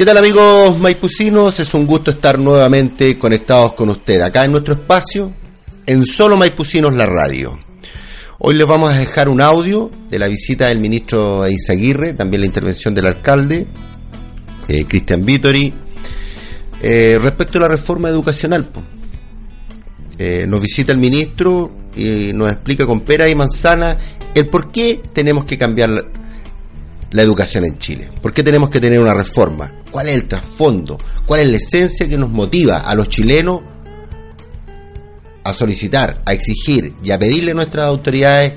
¿Qué tal amigos maipucinos? Es un gusto estar nuevamente conectados con usted acá en nuestro espacio, en Solo Maipucinos la radio. Hoy les vamos a dejar un audio de la visita del ministro Eizaguirre, también la intervención del alcalde, eh, Cristian Vittori, eh, respecto a la reforma educacional. Eh, nos visita el ministro y nos explica con pera y manzana el por qué tenemos que cambiar la, educación en Chile, por qué tenemos que tener una reforma, cuál es el trasfondo, cuál es la esencia que nos motiva a los chilenos a solicitar, a exigir y a pedirle a nuestras autoridades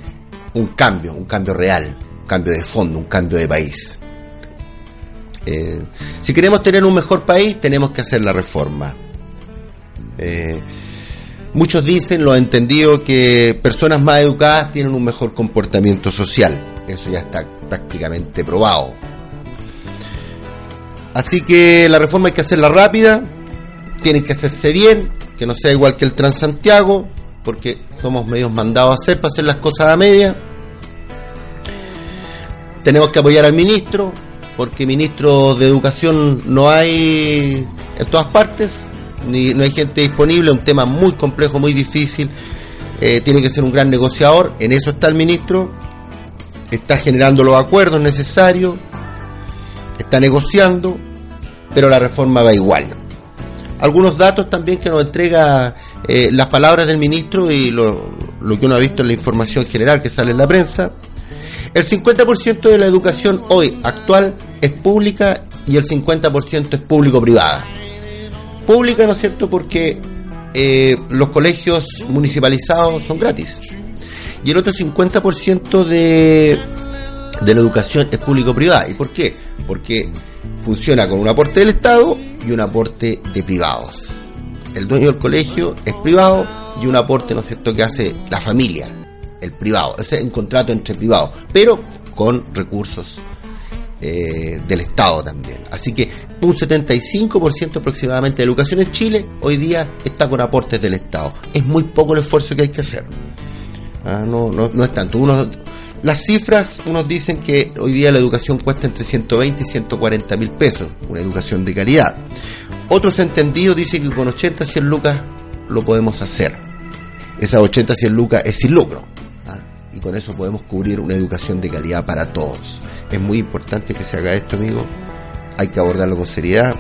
un cambio, un cambio real, un cambio de fondo, un cambio de país. Eh, si queremos tener un mejor país, tenemos que hacer la reforma. Eh, muchos dicen, lo he entendido, que personas más educadas tienen un mejor comportamiento social. Eso ya está prácticamente probado. Así que la reforma hay que hacerla rápida, tiene que hacerse bien, que no sea igual que el Transantiago, porque somos medios mandados a hacer para hacer las cosas a media. Tenemos que apoyar al ministro, porque ministro de educación no hay en todas partes, ni no hay gente disponible, un tema muy complejo, muy difícil. Eh, tiene que ser un gran negociador, en eso está el ministro, está generando los acuerdos necesarios, está negociando, pero la reforma va igual. Algunos datos también que nos entrega eh, las palabras del ministro y lo, que uno ha visto en la información general que sale en la prensa. El 50% de la educación hoy actual es pública y el 50% es público-privada. Pública, ¿no es cierto?, porque eh, los colegios municipalizados son gratis. Y el otro 50% de, de la educación es público-privada. ¿Y por qué? Porque funciona con un aporte del Estado y un aporte de privados. El dueño del colegio es privado y un aporte, ¿no es cierto?, que hace la familia, el privado. Ese es un contrato entre privados, pero con recursos eh, del Estado también. Así que un 75% aproximadamente de educación en Chile hoy día está con aportes del Estado. Es muy poco el esfuerzo que hay que hacer. Ah, no, no, no es tanto. Las cifras, unos dicen que hoy día la educación cuesta entre 120 y 140 mil pesos, una educación de calidad. Otros entendidos dicen que con 80, 100 lucas lo podemos hacer. Esas 80, 100 lucas es sin lucro. ¿ah? Y con eso podemos cubrir una educación de calidad para todos. Es muy importante que se haga esto, amigo. Hay que abordarlo con seriedad.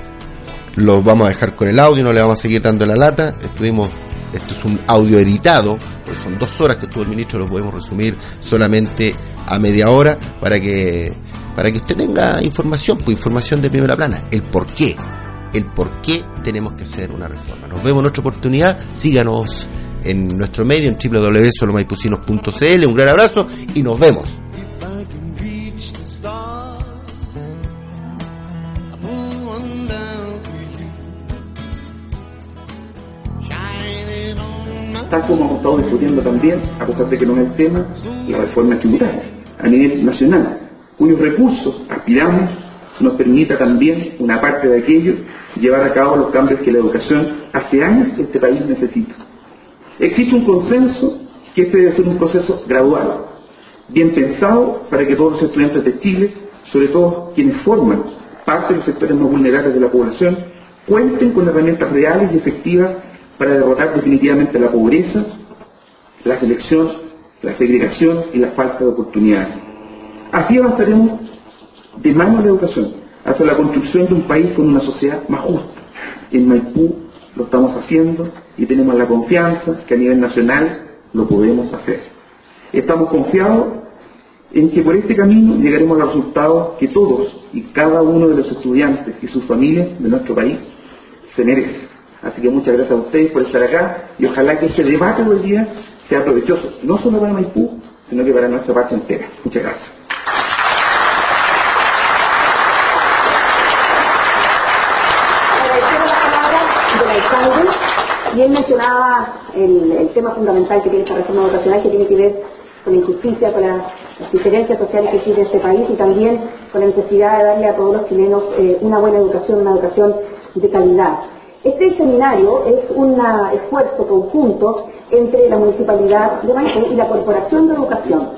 Lo vamos a dejar con el audio, no le vamos a seguir dando la lata. Estuvimos, esto es un audio editado, pues son dos horas que estuvo el ministro, lo podemos resumir solamente a media hora para que para que usted tenga información, pues información de primera plana, el por qué, el por qué tenemos que hacer una reforma. Nos vemos en otra oportunidad, síganos en nuestro medio en www.solomaipucinos.cl, un gran abrazo y nos vemos. Como hemos estado discutiendo también, a pesar de que no es el tema, la reforma tributaria a nivel nacional, cuyos recursos aspiramos nos permita también una parte de aquello llevar a cabo los cambios que la educación hace años este país necesita. Existe un consenso que este debe ser un proceso gradual, bien pensado para que todos los estudiantes de Chile, sobre todo quienes forman parte de los sectores más vulnerables de la población, cuenten con herramientas reales y efectivas para derrotar definitivamente la pobreza, la selección, la segregación y la falta de oportunidades. Así avanzaremos de mano a la educación hacia la construcción de un país con una sociedad más justa. En Maipú lo estamos haciendo y tenemos la confianza que a nivel nacional lo podemos hacer. Estamos confiados en que por este camino llegaremos a los resultados que todos y cada uno de los estudiantes y sus familias de nuestro país se merecen. Así que muchas gracias a ustedes por estar acá y ojalá que ese debate hoy día sea provechoso, no solo para Maipú, sino que para nuestra patria entera. Muchas gracias. Y él mencionaba el, el tema fundamental que tiene esta reforma educacional que tiene que ver con la injusticia, con la- las diferencias sociales que existe en este país y también con la necesidad de darle a todos los chilenos eh, una buena educación, una educación de calidad. Este seminario es un esfuerzo conjunto entre la Municipalidad de Maipú y la Corporación de Educación.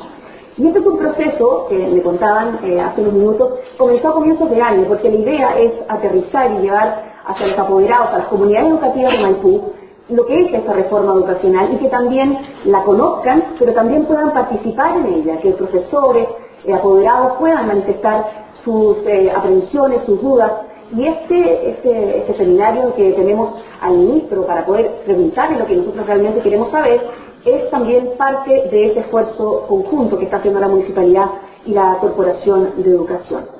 Y este es un proceso que me contaban eh, hace unos minutos, comenzó a comienzos de año, porque la idea es aterrizar y llevar hacia los apoderados, a las comunidades educativas de Maipú, lo que es esta reforma educacional y que también la conozcan, pero también puedan participar en ella, que profesores, eh, apoderados puedan manifestar sus eh, aprensiones, sus dudas. Y este, este, este seminario que tenemos al ministro para poder preguntarle lo que nosotros realmente queremos saber, es también parte de ese esfuerzo conjunto que está haciendo la municipalidad y la Corporación de Educación.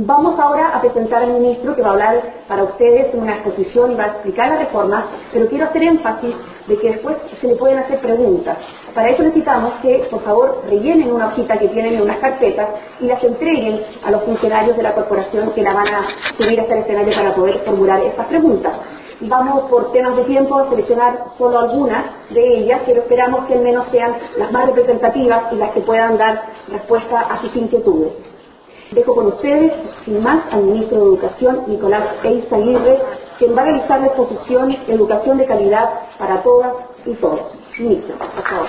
Vamos ahora a presentar al ministro que va a hablar para ustedes en una exposición y va a explicar la reforma, pero quiero hacer énfasis de que después se le pueden hacer preguntas. Para eso necesitamos que, por favor, rellenen una hojita que tienen en unas carpetas y las entreguen a los funcionarios de la corporación que la van a subir hasta el escenario para poder formular estas preguntas. Vamos por temas de tiempo a seleccionar solo algunas de ellas, pero esperamos que al menos sean las más representativas y las que puedan dar respuesta a sus inquietudes. Dejo con ustedes, sin más, al ministro de Educación, Nicolás Eiza Aguirre, quien va a realizar la exposición Educación de calidad para todas y todos. Ministro, por favor.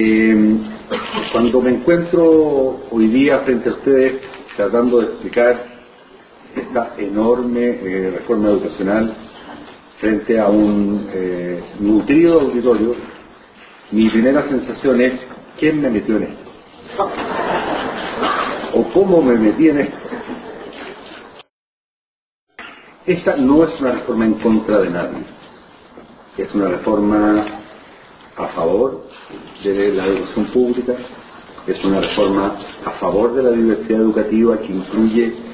Eh, cuando me encuentro hoy día frente a ustedes tratando de explicar esta enorme eh, reforma educacional frente a un eh, nutrido auditorio, mi primera sensación es ¿quién me metió en esto? ¿O cómo me metí en esto? Esta no es una reforma en contra de nadie, es una reforma a favor de la educación pública, es una reforma a favor de la diversidad educativa que incluye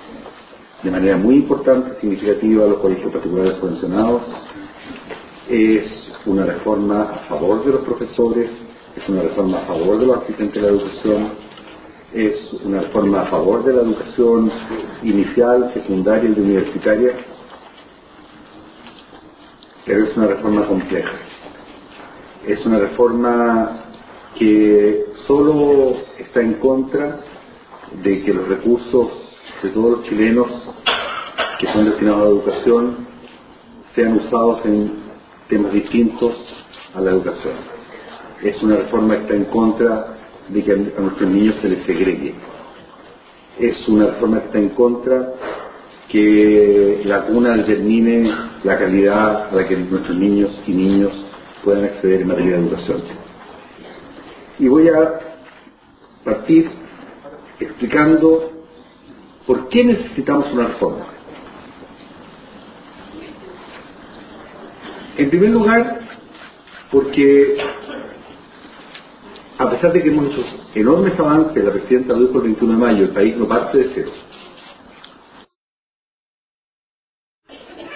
de manera muy importante, significativa, a los colegios particulares subvencionados, es una reforma a favor de los profesores, es una reforma a favor de los asistentes de la educación, es una reforma a favor de la educación inicial, secundaria y universitaria, pero es una reforma compleja. Es una reforma que solo está en contra de que los recursos de todos los chilenos que son destinados a la educación sean usados en temas distintos a la educación. Es una reforma que está en contra de que a nuestros niños se les segregue. Es una reforma que está en contra que la cuna determine la calidad a la que nuestros niños y niños puedan acceder en materia de educación. Y voy a partir explicando por qué necesitamos una reforma. En primer lugar, porque a pesar de que hemos hecho enormes avances, la presidenta lo dijo el 21 de mayo, el país no parte de cero.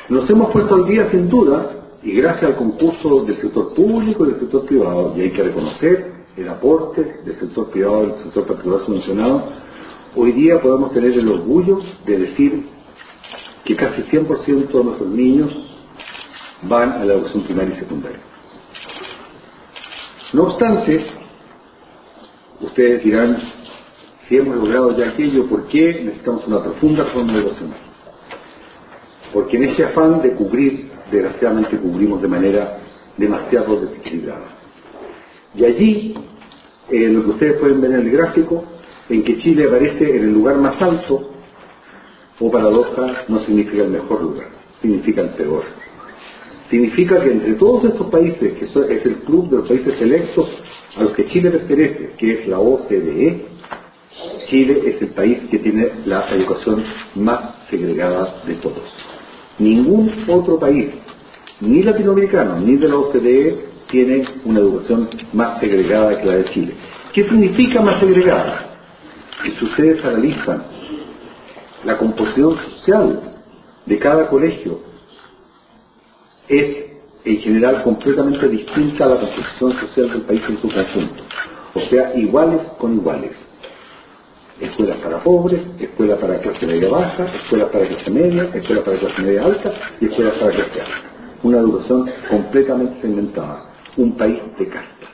Nos hemos puesto al día sin duda, y gracias al concurso del sector público y del sector privado, y hay que reconocer el aporte del sector privado y del sector particular subvencionado, hoy día podemos tener el orgullo de decir que casi 100% de nuestros niños van a la educación primaria y secundaria. No obstante, ustedes dirán, si hemos logrado ya aquello, ¿por qué necesitamos una profunda reforma educacional? Porque en ese afán de cubrir, desgraciadamente cubrimos de manera demasiado desequilibrada. Y allí, lo que ustedes pueden ver en el gráfico, en que Chile aparece en el lugar más alto, o paradoja, no significa el mejor lugar, significa el peor. Significa que entre todos estos países, que es el club de los países electos a los que Chile pertenece, que es la OCDE, Chile es el país que tiene la educación más segregada de todos. Ningún otro país, ni latinoamericano, ni de la OCDE, tiene una educación más segregada que la de Chile. ¿Qué significa más segregada? Que ustedes analizan la composición social de cada colegio, es en general completamente distinta a la composición social del país en su conjunto. O sea, iguales con iguales. Escuelas para pobres, escuelas para clase media baja, escuelas para clase media, escuelas para clase media alta y escuelas para clase alta. Una educación completamente segmentada. Un país de castas.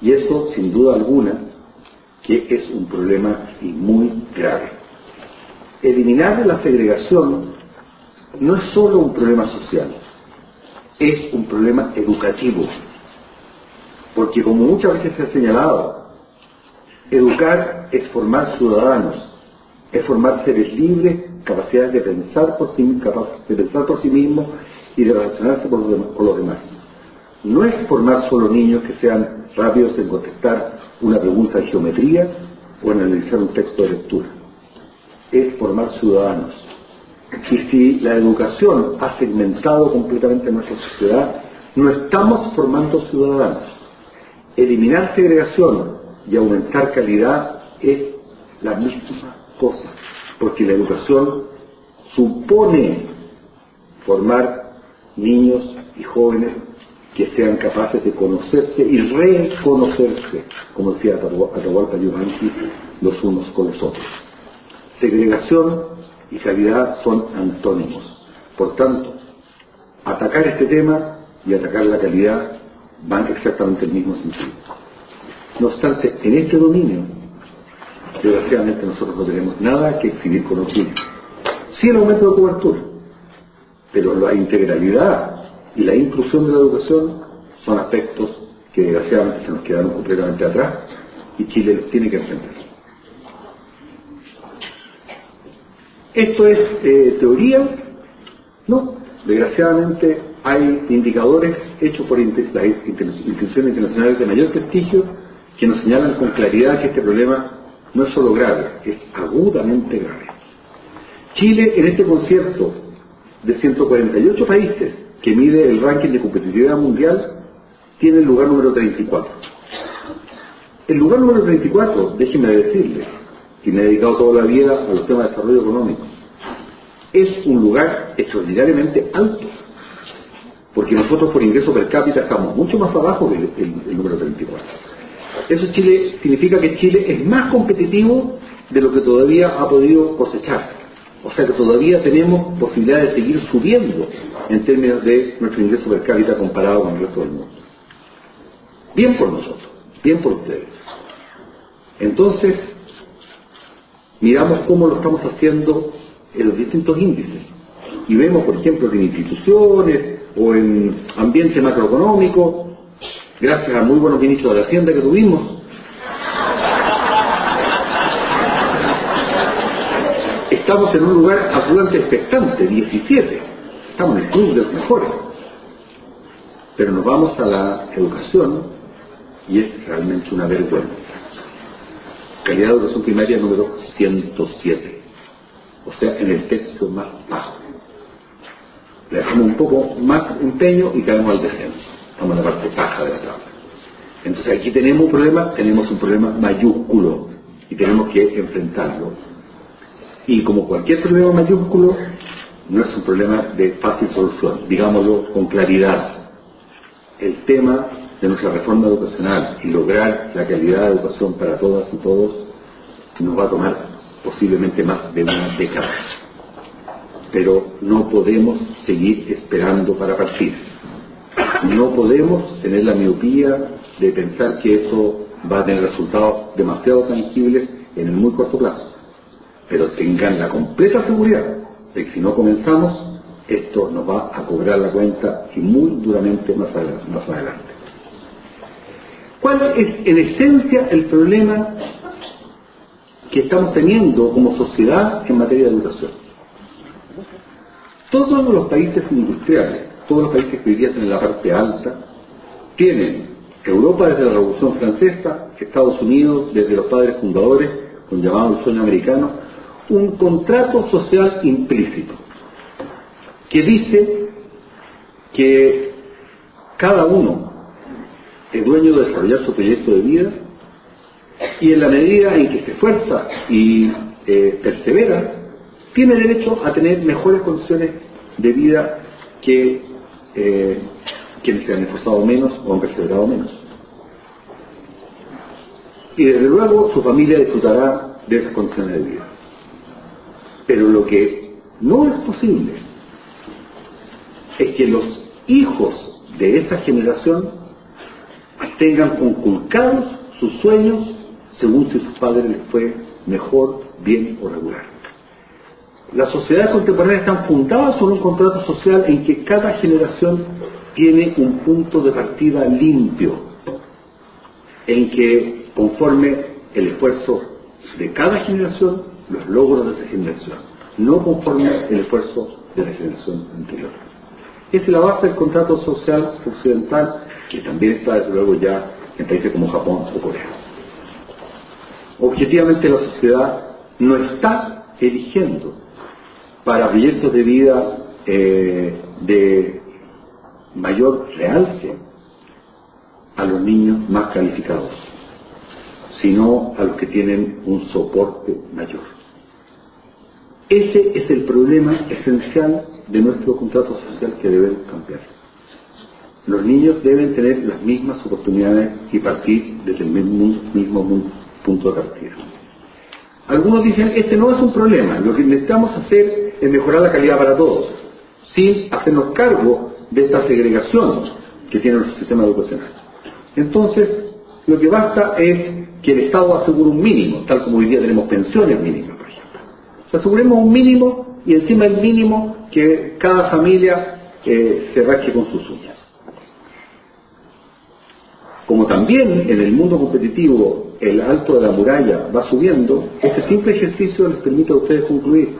Y eso, sin duda alguna, que es un problema muy grave. Eliminar la segregación no es solo un problema social, es un problema educativo. Porque como muchas veces se ha señalado, educar es formar ciudadanos, es formar seres libres, capacidades de pensar por sí, de pensar por sí mismos y de relacionarse con los demás. No es formar solo niños que sean rápidos en contestar una pregunta de geometría o analizar un texto de lectura. Es formar ciudadanos y si la educación ha segmentado completamente nuestra sociedad, no estamos formando ciudadanos. Eliminar segregación y aumentar calidad es la misma cosa, porque la educación supone formar niños y jóvenes que sean capaces de conocerse y reconocerse, como decía Atahualpa Yupanqui, los unos con los otros. Segregación y calidad son antónimos. Por tanto, atacar este tema y atacar la calidad van exactamente el mismo sentido. No obstante, en este dominio, desgraciadamente nosotros no tenemos nada que exhibir con Chile. Sí el aumento de cobertura, pero la integralidad y la inclusión de la educación son aspectos que desgraciadamente se nos quedaron completamente atrás y Chile tiene que enfrentar. ¿Esto es eh, teoría? No. Desgraciadamente hay indicadores hechos por las instituciones internacionales de mayor prestigio que nos señalan con claridad que este problema no es solo grave, es agudamente grave. Chile en este concierto de 148 países que mide el ranking de competitividad mundial tiene el lugar número 34. El lugar número 34, déjeme decirle, que me he dedicado toda la vida a los temas de desarrollo económico, es un lugar extraordinariamente alto, porque nosotros por ingreso per cápita estamos mucho más abajo que el, número 34. Eso Chile significa que Chile es más competitivo de lo que todavía ha podido cosechar. O sea que todavía tenemos posibilidad de seguir subiendo en términos de nuestro ingreso per cápita comparado con el resto del mundo. Bien por nosotros, bien por ustedes. Entonces, miramos cómo lo estamos haciendo en los distintos índices. Y vemos, por ejemplo, que en instituciones o en ambiente macroeconómico, gracias a muy buenos ministros de la Hacienda que tuvimos, estamos en un lugar absolutamente expectante, 17. Estamos en el club de los mejores. Pero nos vamos a la educación y es realmente una vergüenza. Calidad de educación primaria número 107 o sea, en el texto más bajo. Le dejamos un poco más empeño y caemos al descenso. Estamos en la parte baja de la tabla. Entonces aquí tenemos un problema, tenemos un problema mayúsculo y tenemos que enfrentarlo. Y como cualquier problema mayúsculo, no es un problema de fácil solución, digámoslo con claridad. El tema de nuestra reforma educacional y lograr la calidad de educación para todas y todos nos va a tomar posiblemente más de una década. Pero no podemos seguir esperando para partir. No podemos tener la miopía de pensar que eso va a tener resultados demasiado tangibles en el muy corto plazo. Pero tengan la completa seguridad de que si no comenzamos, esto nos va a cobrar la cuenta y muy duramente más adelante. ¿Cuál es en esencia el problema que estamos teniendo como sociedad en materia de educación. Todos los países industriales, todos los países que día en la parte alta, tienen Europa desde la Revolución Francesa, Estados Unidos desde los padres fundadores, con llamado el sueño americano, un contrato social implícito que dice que cada uno es dueño de desarrollar su proyecto de vida y en la medida en que se esfuerza y eh, persevera, tiene derecho a tener mejores condiciones de vida que eh, quienes se han esforzado menos o han perseverado menos. Y desde luego su familia disfrutará de esas condiciones de vida. Pero lo que no es posible es que los hijos de esa generación tengan conculcados sus sueños según si sus padres les fue mejor, bien o regular. Las sociedades contemporáneas están fundadas sobre un contrato social en que cada generación tiene un punto de partida limpio, en que conforme el esfuerzo de cada generación, los logros de esa generación, no conforme el esfuerzo de la generación anterior. Es la base del contrato social occidental, que también está desde luego ya en países como Japón o Corea. Objetivamente la sociedad no está eligiendo para proyectos de vida eh, de mayor realce a los niños más calificados, sino a los que tienen un soporte mayor. Ese es el problema esencial de nuestro contrato social que debemos cambiar. Los niños deben tener las mismas oportunidades y partir desde el mismo, mismo punto de partida. Algunos dicen, este no es un problema, lo que necesitamos hacer es mejorar la calidad para todos, sin hacernos cargo de esta segregación que tiene nuestro sistema educacional. Entonces, lo que basta es que el Estado asegure un mínimo, tal como hoy día tenemos pensiones mínimas, ejemplo. Aseguremos un mínimo y encima el mínimo que cada familia eh, se rasque con sus uñas. Como también en el mundo competitivo el alto de la muralla va subiendo, este simple ejercicio les permite a ustedes concluir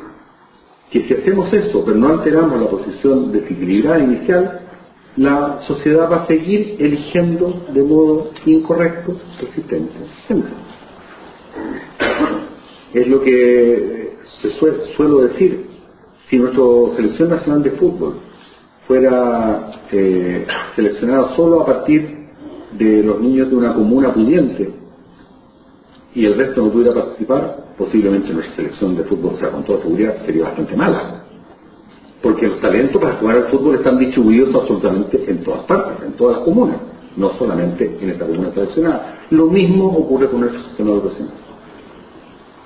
que si hacemos eso, pero no alteramos la posición desequilibrada inicial, la sociedad va a seguir eligiendo de modo incorrecto su existencia. Es lo que se suelo decir, si nuestra selección nacional de fútbol fuera eh, seleccionada solo a partir de los niños de una comuna pudiente y el resto no pudiera participar, posiblemente nuestra selección de fútbol, o sea, con toda seguridad, sería bastante mala. Porque los talentos para jugar al fútbol están distribuidos absolutamente en todas partes, en todas las comunas, no solamente en esta comuna seleccionada. Lo mismo ocurre con nuestro sistema educacional.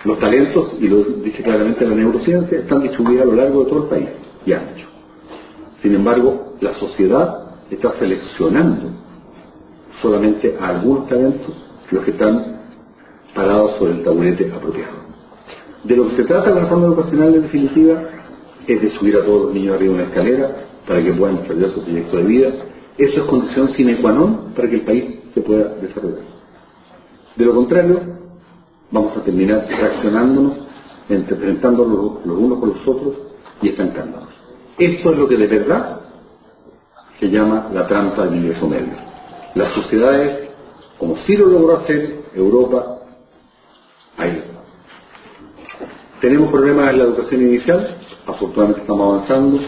Los talentos, y lo dice claramente la neurociencia, están distribuidos a lo largo de todo el país y ancho. Sin embargo, la sociedad está seleccionando solamente a algunos talentos, los que están parados sobre el taburete apropiado. De lo que se trata la reforma educacional en definitiva es de subir a todos los niños arriba de una escalera para que puedan desarrollar su proyecto de vida. Eso es condición sine qua non para que el país se pueda desarrollar. De lo contrario, vamos a terminar reaccionándonos, enfrentándonos los unos con los otros y estancándonos. Esto es lo que de verdad se llama la trampa del ingreso medio. Las sociedades, como sí lo logró hacer Europa, ahí. Tenemos problemas en la educación inicial, afortunadamente estamos avanzando,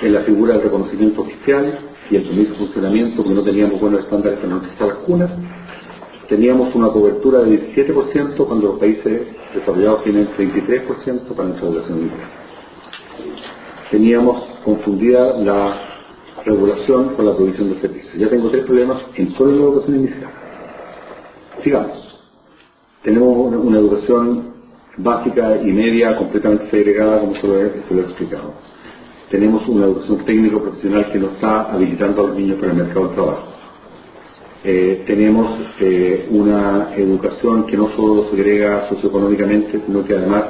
en la figura del reconocimiento oficial y el permiso de funcionamiento, porque no teníamos buenos estándares para nuestras vacunas. Teníamos una cobertura de 17% cuando los países desarrollados tienen 33% para nuestra educación inicial. Teníamos confundida la regulación con la provisión de servicios. Ya tengo tres problemas en solo la educación inicial. Sigamos. Tenemos una, educación básica y media completamente segregada, como se lo, he, explicado. Tenemos una educación técnico-profesional que no está habilitando a los niños para el mercado del trabajo. Eh, tenemos eh, una educación que no solo segrega socioeconómicamente, sino que además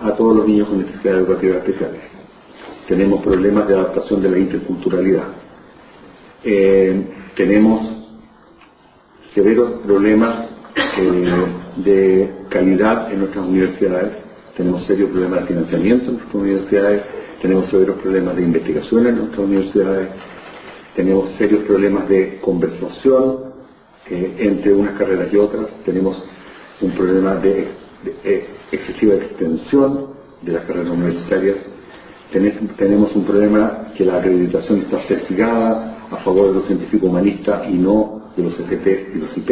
a todos los niños con necesidades educativas especiales. Tenemos problemas de adaptación de la interculturalidad. Eh, tenemos severos problemas eh, de calidad en nuestras universidades, tenemos serios problemas de financiamiento en nuestras universidades, tenemos severos problemas de investigación en nuestras universidades, tenemos serios problemas de conversación eh, entre unas carreras y otras, tenemos un problema de excesiva extensión de las carreras universitarias, tenemos un problema que la acreditación está certificada a favor de los científicos humanistas y no de los FP y los IP.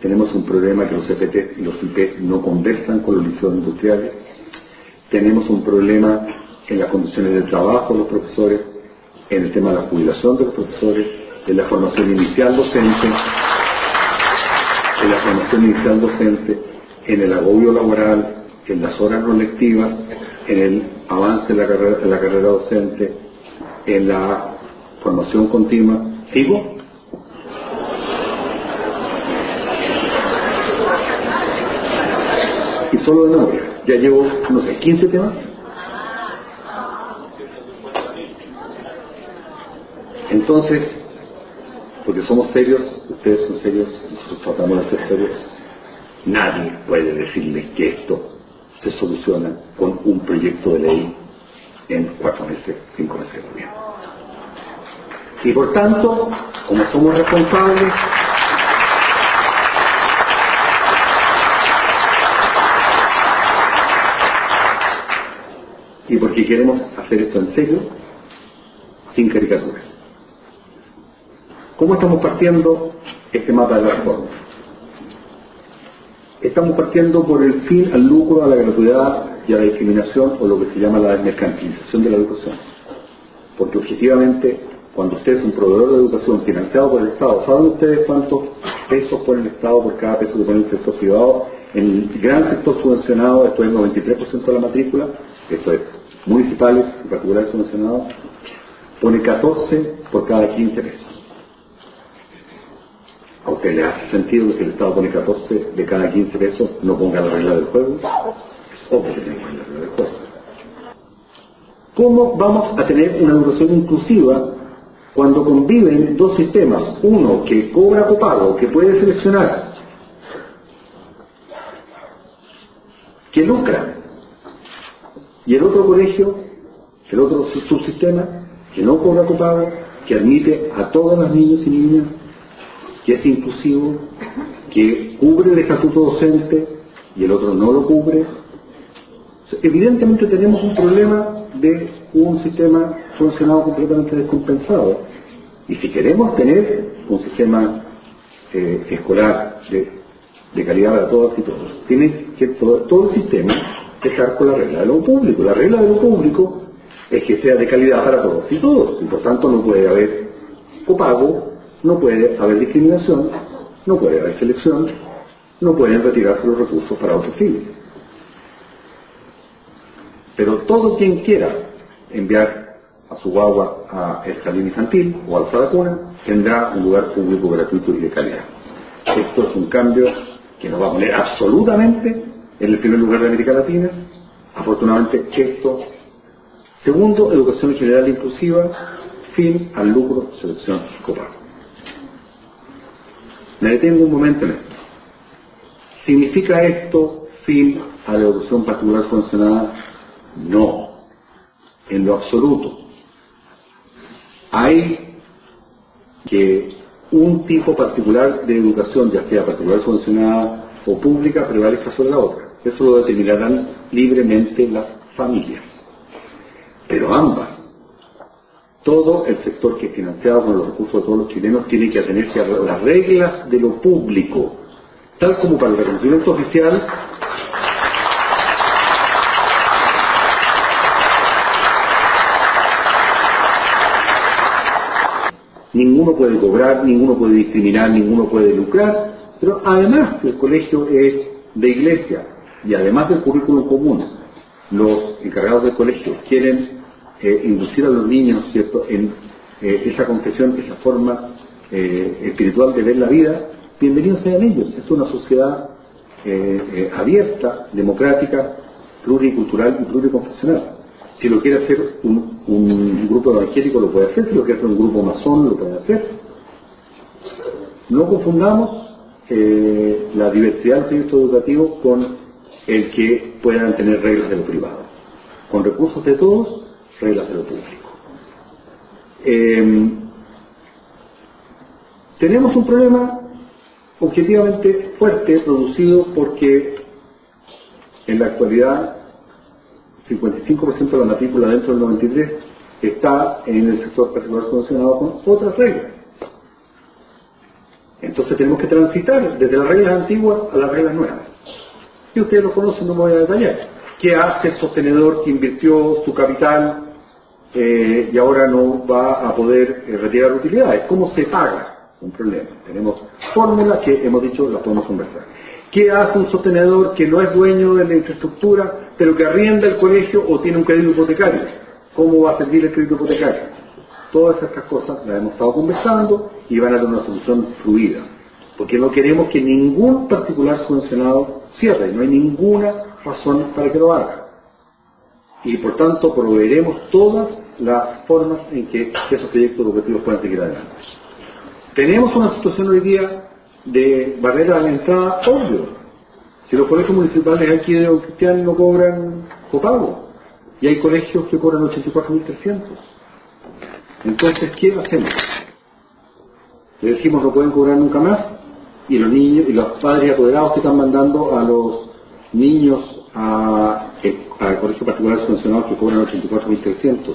tenemos un problema que los CPT y los IP no conversan con los liceos industriales, tenemos un problema en las condiciones de trabajo de los profesores, en el tema de la jubilación de los profesores, en la formación inicial docente, en la formación inicial docente, en el agobio laboral, en las horas no lectivas, en el avance de la carrera, de la carrera docente, en la formación continua. ¿Sigo? Y solo de memoria. Ya llevo, no sé, 15 temas. Entonces, porque somos serios, ustedes son serios, nosotros tratamos de ser serios, nadie puede decirles que esto se soluciona con un proyecto de ley en cuatro meses, cinco meses de gobierno. Y por tanto, como somos responsables, y porque queremos hacer esto en serio, sin caricaturas. ¿Cómo estamos partiendo este mapa de la reforma? Estamos partiendo por el fin al lucro, a la gratuidad y a la discriminación o lo que se llama la mercantilización de la educación. Porque objetivamente, cuando usted es un proveedor de educación financiado por el Estado, ¿saben ustedes cuántos pesos pone el Estado por cada peso que pone el sector privado? En el gran sector subvencionado, esto es el 93% de la matrícula, esto es municipales, en particular subvencionados, pone 14 por cada 15 pesos. ¿A usted le hace sentido que el Estado pone 14 de cada 15 pesos no ponga la regla del juego? Obvio que poner la regla del juego. ¿Cómo vamos a tener una educación inclusiva cuando conviven dos sistemas? Uno que cobra copago, que puede seleccionar, que lucra, y el otro colegio, el otro subsistema, que no cobra copago, que admite a todos los niños y niñas que es inclusivo, que cubre el estatuto docente y el otro no lo cubre. Evidentemente tenemos un problema de un sistema funcionado completamente descompensado. Y si queremos tener un sistema eh, escolar de, calidad para todos y todos, tiene que todo, todo el sistema estar con la regla de lo público. La regla de lo público es que sea de calidad para todos y todos, y por tanto no puede haber copago no puede haber discriminación, no puede haber selección, no pueden retirarse los recursos para otros fines. Pero todo quien quiera enviar a su guagua a el jardín infantil o a la cuna tendrá un lugar público gratuito y de calidad. Esto es un cambio que nos va a poner absolutamente en el primer lugar de América Latina. Afortunadamente esto. Segundo, educación general inclusiva. Fin al lucro, selección y. Me detengo un momento en esto. ¿Significa esto fin a la educación particular funcionada? No, en lo absoluto. Hay que un tipo particular de educación, ya sea particular funcionada o pública, prevalezca sobre la otra. Eso lo determinarán libremente las familias. Pero ambas todo el sector que es financiado con los recursos de todos los chilenos tiene que atenerse a las reglas de lo público, tal como para el reconocimiento oficial. Ninguno puede cobrar, ninguno puede discriminar, ninguno puede lucrar, pero además el colegio es de iglesia y además del currículum común, los encargados del colegio quieren eh, inducir a los niños ¿cierto? en eh, esa confesión, esa forma eh, espiritual de ver la vida, bienvenidos sean ellos. Es una sociedad abierta, democrática, pluricultural y pluriconfesional. Si lo quiere hacer un, grupo evangélico, lo puede hacer. Si lo quiere hacer un grupo masón, lo puede hacer. No confundamos la diversidad del proyecto educativo con el que puedan tener reglas de lo privado. Con recursos de todos, reglas de lo público. Em, tenemos un problema objetivamente fuerte producido porque en la actualidad 55% de la matrícula dentro del 93 está en el sector particular subvencionado con otras reglas. Entonces tenemos que transitar desde las reglas antiguas a las reglas nuevas. Y ustedes lo conocen, no me voy a detallar. ¿Qué hace el sostenedor que invirtió su capital eh, y ahora no va a poder eh, retirar utilidades? ¿Cómo se paga? Un problema. Tenemos fórmulas que hemos dicho las podemos conversar. ¿Qué hace un sostenedor que no es dueño de la infraestructura, pero que arrienda el colegio o tiene un crédito hipotecario? ¿Cómo va a servir el crédito hipotecario? Todas estas cosas las hemos estado conversando y van a tener una solución fluida. Porque no queremos que ningún particular subvencionado cierre, no hay ninguna razón para que lo haga. Y por tanto proveeremos todas las formas en que esos proyectos educativos puedan seguir adelante. Tenemos una situación hoy día de barrera a la entrada, obvio. Si los colegios municipales aquí de Cristian no cobran copago, y hay colegios que cobran 84.300. Entonces, ¿qué hacemos? Le decimos no pueden cobrar nunca más, y los niños y los padres apoderados que están mandando a los niños a, al colegio particular subvencionado que cobran 84.300.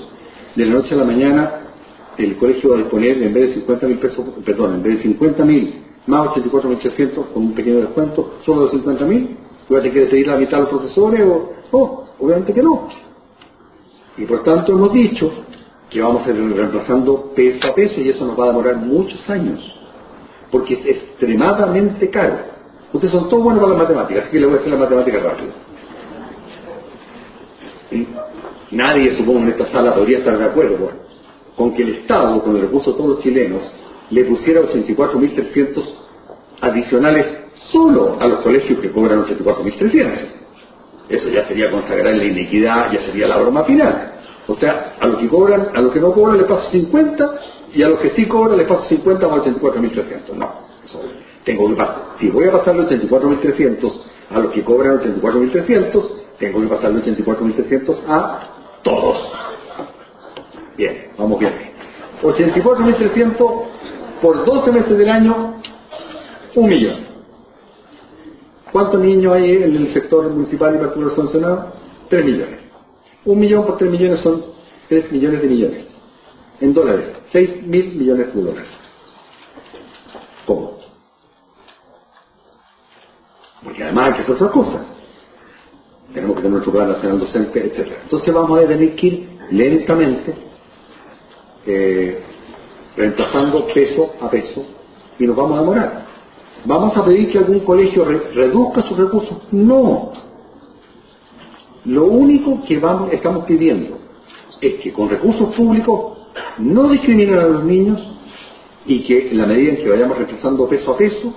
De la noche a la mañana, el colegio va a disponer, en vez de 50 mil pesos, perdón, en vez de 50 mil más 84.800 con un pequeño descuento, solo de 50.000, ¿Tú te quieres pedir la mitad a los profesores o no? Obviamente que no. Y por tanto hemos dicho que vamos a ir reemplazando peso a peso y eso nos va a demorar muchos años, porque es extremadamente caro. Ustedes son todos buenos para las matemáticas, así que les voy a hacer la matemática rápido. Nadie, supongo, en esta sala podría estar de acuerdo con que el Estado, con el recurso de todos los chilenos, le pusiera 84.300 adicionales solo a los colegios que cobran 84.300. Eso ya sería consagrar la inequidad, ya sería la broma final. O sea, a los que cobran, a los que no cobran les paso 50 y a los que sí cobran les paso 50 más 84.300. No, eso tengo que pasar. Si voy a pasarle 84.300 a los que cobran 84.300, tengo que pasarle 84.300 a todos. Bien, vamos bien. 84.300 por 12 meses del año, un millón. ¿Cuántos niños hay en el sector municipal y particular sancionado? Tres millones. Un millón por tres millones son tres millones de millones. En dólares, seis mil millones de dólares. ¿Cómo? Porque además hay que hacer otra cosa. Tenemos que tener nuestro plan nacional docente, etc. Entonces vamos a tener que ir lentamente eh, reemplazando peso a peso y nos vamos a demorar. ¿Vamos a pedir que algún colegio reduzca sus recursos? No. Lo único que estamos pidiendo es que con recursos públicos no discriminen a los niños y que en la medida en que vayamos reemplazando peso a peso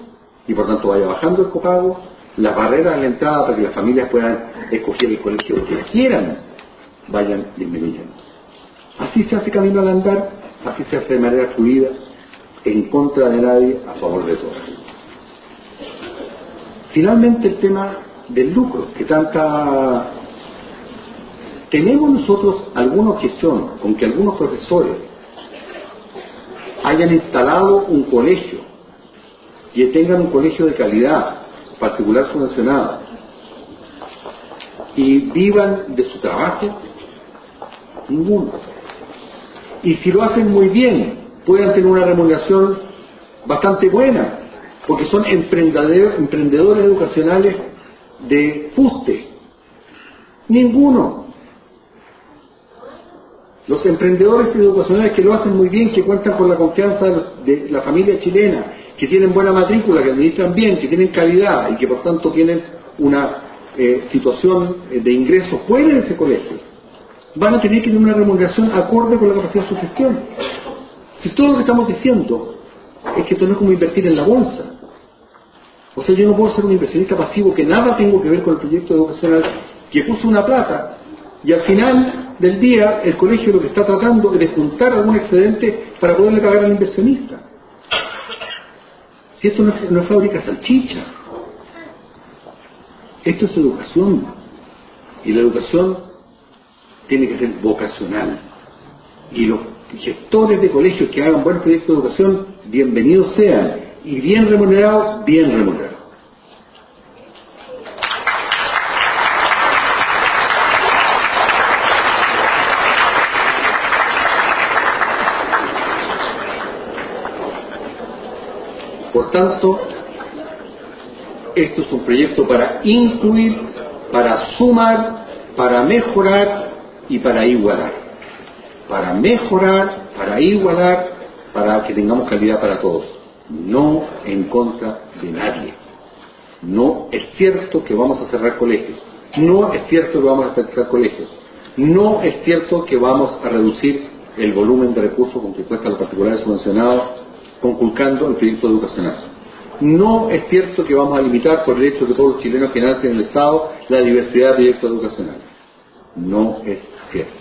y por tanto vaya bajando el copago, las barreras a la entrada para que las familias puedan escoger el colegio que quieran vayan disminuyendo. Así se hace camino al andar así se hace de manera fluida, en contra de nadie, a favor de todos. Finalmente el tema del lucro, que tanta... ¿Tenemos nosotros alguna objeción con que algunos profesores hayan instalado un colegio y tengan un colegio de calidad, particular subvencionado, y vivan de su trabajo? Ninguno y si lo hacen muy bien, pueden tener una remuneración bastante buena, porque son emprendedores educacionales de fuste. Ninguno. Los emprendedores educacionales que lo hacen muy bien, que cuentan con la confianza de la familia chilena, que tienen buena matrícula, que administran bien, que tienen calidad y que por tanto tienen una eh, situación de ingresos buena en ese colegio van a tener que tener una remuneración acorde con la capacidad de su gestión. Si todo lo que estamos diciendo es que esto no es como invertir en la bolsa, o sea, yo no puedo ser un inversionista pasivo que nada tengo que ver con el proyecto educacional, que puso una plata y al final del día el colegio lo que está tratando es de juntar algún excedente para poderle pagar al inversionista. Si esto no es, es fábrica salchicha, esto es educación. Y la educación tiene que ser vocacional. Y los gestores de colegios que hagan buenos proyectos de educación, bienvenidos sean. Y bien remunerados, bien remunerados. Por tanto, esto es un proyecto para incluir, para sumar, para mejorar y para igualar. Para mejorar, para igualar, para que tengamos calidad para todos. No en contra de nadie. No es cierto que vamos a cerrar colegios. No es cierto que vamos a cerrar colegios. No es cierto que vamos a reducir el volumen de recursos con que cuesta los particulares subvencionados conculcando el proyecto educacional. No es cierto que vamos a limitar por el hecho de que todos los chilenos financien en el Estado la diversidad de proyectos educacionales. No es cierto.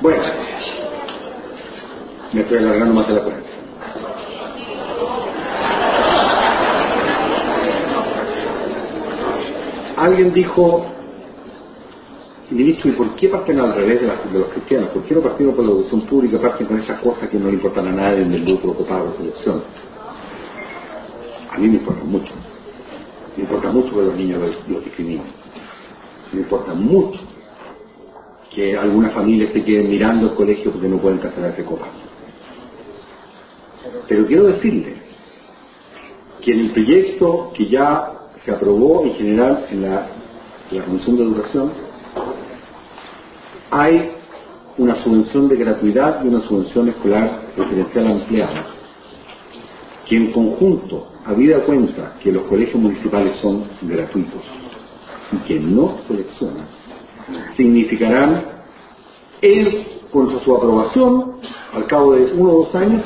Bueno, me estoy alargando más de la cuenta. Alguien dijo, ministro, ¿y por qué parten al revés de, las- los cristianos? ¿Por qué no partimos por la educación pública, parten con esas cosas que no le importan a nadie en el lucro que paga la selección? A mí me importa mucho. Me importa mucho que los niños los, los discriminen. Me importa mucho que algunas familias se queden mirando el colegio porque no pueden casarse copa. Pero quiero decirle que en el proyecto que ya se aprobó en general en la, Comisión de Educación, hay una subvención de gratuidad y una subvención escolar referencial ampliada, que en conjunto, habida cuenta que los colegios municipales son gratuitos y que no seleccionan, significarán el, contra su aprobación, al cabo de uno o dos años,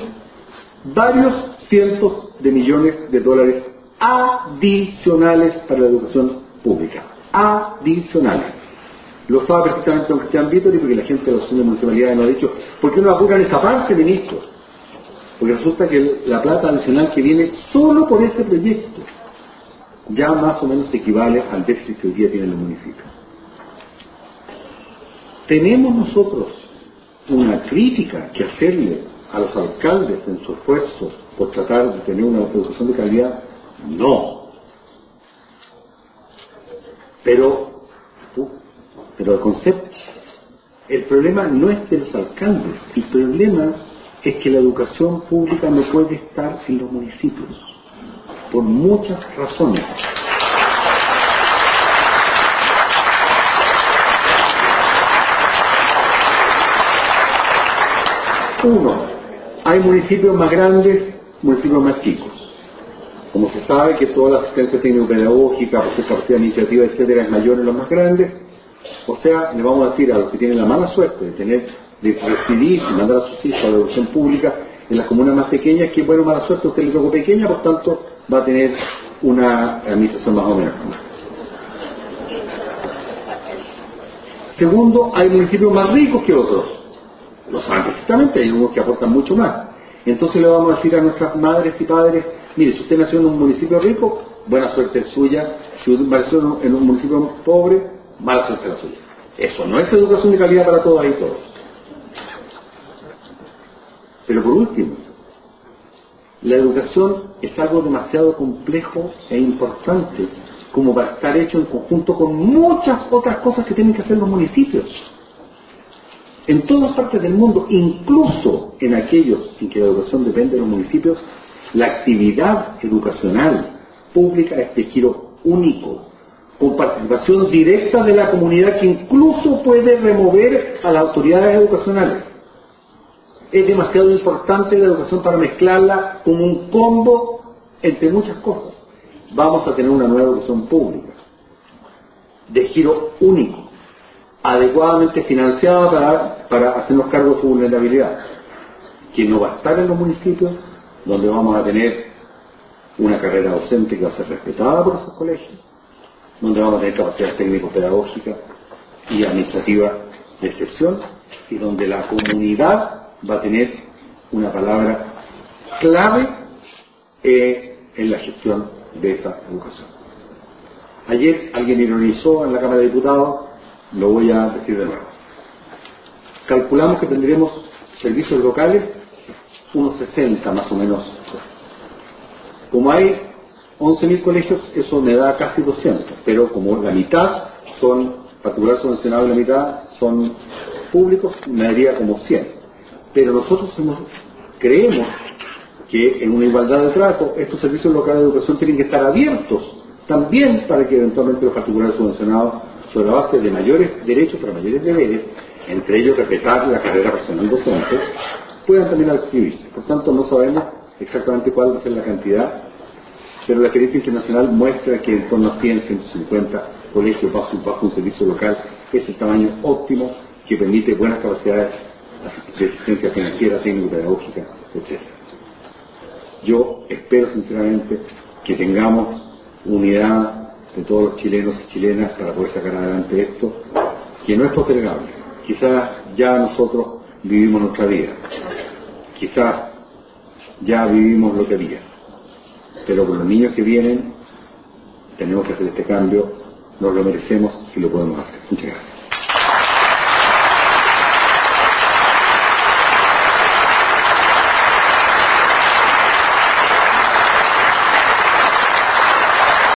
varios cientos de millones de dólares adicionales para la educación pública. Adicionales. Lo sabe perfectamente don Cristian Vítor y porque la gente de las municipalidades nos ha dicho, ¿por qué no apuran esa parte, ministro? Porque resulta que la plata adicional que viene solo por este proyecto ya más o menos equivale al déficit que hoy día tiene el municipio. Tenemos nosotros una crítica que hacerle a los alcaldes en su esfuerzo por tratar de tener una educación de calidad. No. Pero, pero el concepto, el problema no es de los alcaldes, el problema es que la educación pública no puede estar en los municipios, por muchas razones. Uno, hay municipios más grandes, municipios más chicos. Como se sabe que toda la asistencia técnico-pedagógica, capacidad de iniciativa, etcétera, es mayor en los más grandes, o sea, le vamos a decir a los que tienen la mala suerte de tener, de decidir y mandar a sus hijos a la educación pública en las comunas más pequeñas, que bueno, mala suerte, usted le tocó pequeña, por tanto, va a tener una administración más o menos. Segundo, hay municipios más ricos que otros. Lo saben perfectamente, hay unos que aportan mucho más. Entonces le vamos a decir a nuestras madres y padres, mire, si usted nació en un municipio rico, buena suerte suya. Si usted nació en un municipio pobre, mala suerte la suya. Eso no es educación de calidad para todas y todos. Pero por último, la educación es algo demasiado complejo e importante como para estar hecho en conjunto con muchas otras cosas que tienen que hacer los municipios. En todas partes del mundo, incluso en aquellos en que la educación depende de los municipios, la actividad educacional pública es de giro único, con participación directa de la comunidad que incluso puede remover a las autoridades educacionales. Es demasiado importante la educación para mezclarla como un combo entre muchas cosas. Vamos a tener una nueva educación pública, de giro único, adecuadamente financiada para, para hacernos cargo de su vulnerabilidad, que no va a estar en los municipios, donde vamos a tener una carrera docente que va a ser respetada por esos colegios, donde vamos a tener capacidad técnico-pedagógica y administrativa de excepción, y donde la comunidad va a tener una palabra clave eh, en la gestión de esa educación. Ayer alguien ironizó en la Cámara de Diputados, lo voy a decir de nuevo. Calculamos que tendremos servicios locales unos 60 más o menos. Como hay 11.000 colegios, eso me da casi 200, pero como la mitad son particulares subvencionados y la mitad son públicos, me daría como 100. Pero nosotros creemos que en una igualdad de trato estos servicios locales de educación tienen que estar abiertos también para que eventualmente los particulares subvencionados, sobre la base de mayores derechos para mayores deberes, entre ellos respetar la carrera personal docente, puedan también adscribirse. Por tanto, no sabemos exactamente cuál va a ser la cantidad, pero la experiencia internacional muestra que en torno a 100, 150 colegios bajo, bajo un servicio local es el tamaño óptimo que permite buenas capacidades de asistencia financiera, técnico-pedagógica, etc. Yo espero sinceramente que tengamos unidad de todos los chilenos y chilenas para poder sacar adelante esto, que no es postergable. Quizás ya nosotros vivimos nuestra vida, quizás ya vivimos lo que había, pero con los niños que vienen tenemos que hacer este cambio, nos lo merecemos y lo podemos hacer. Muchas gracias.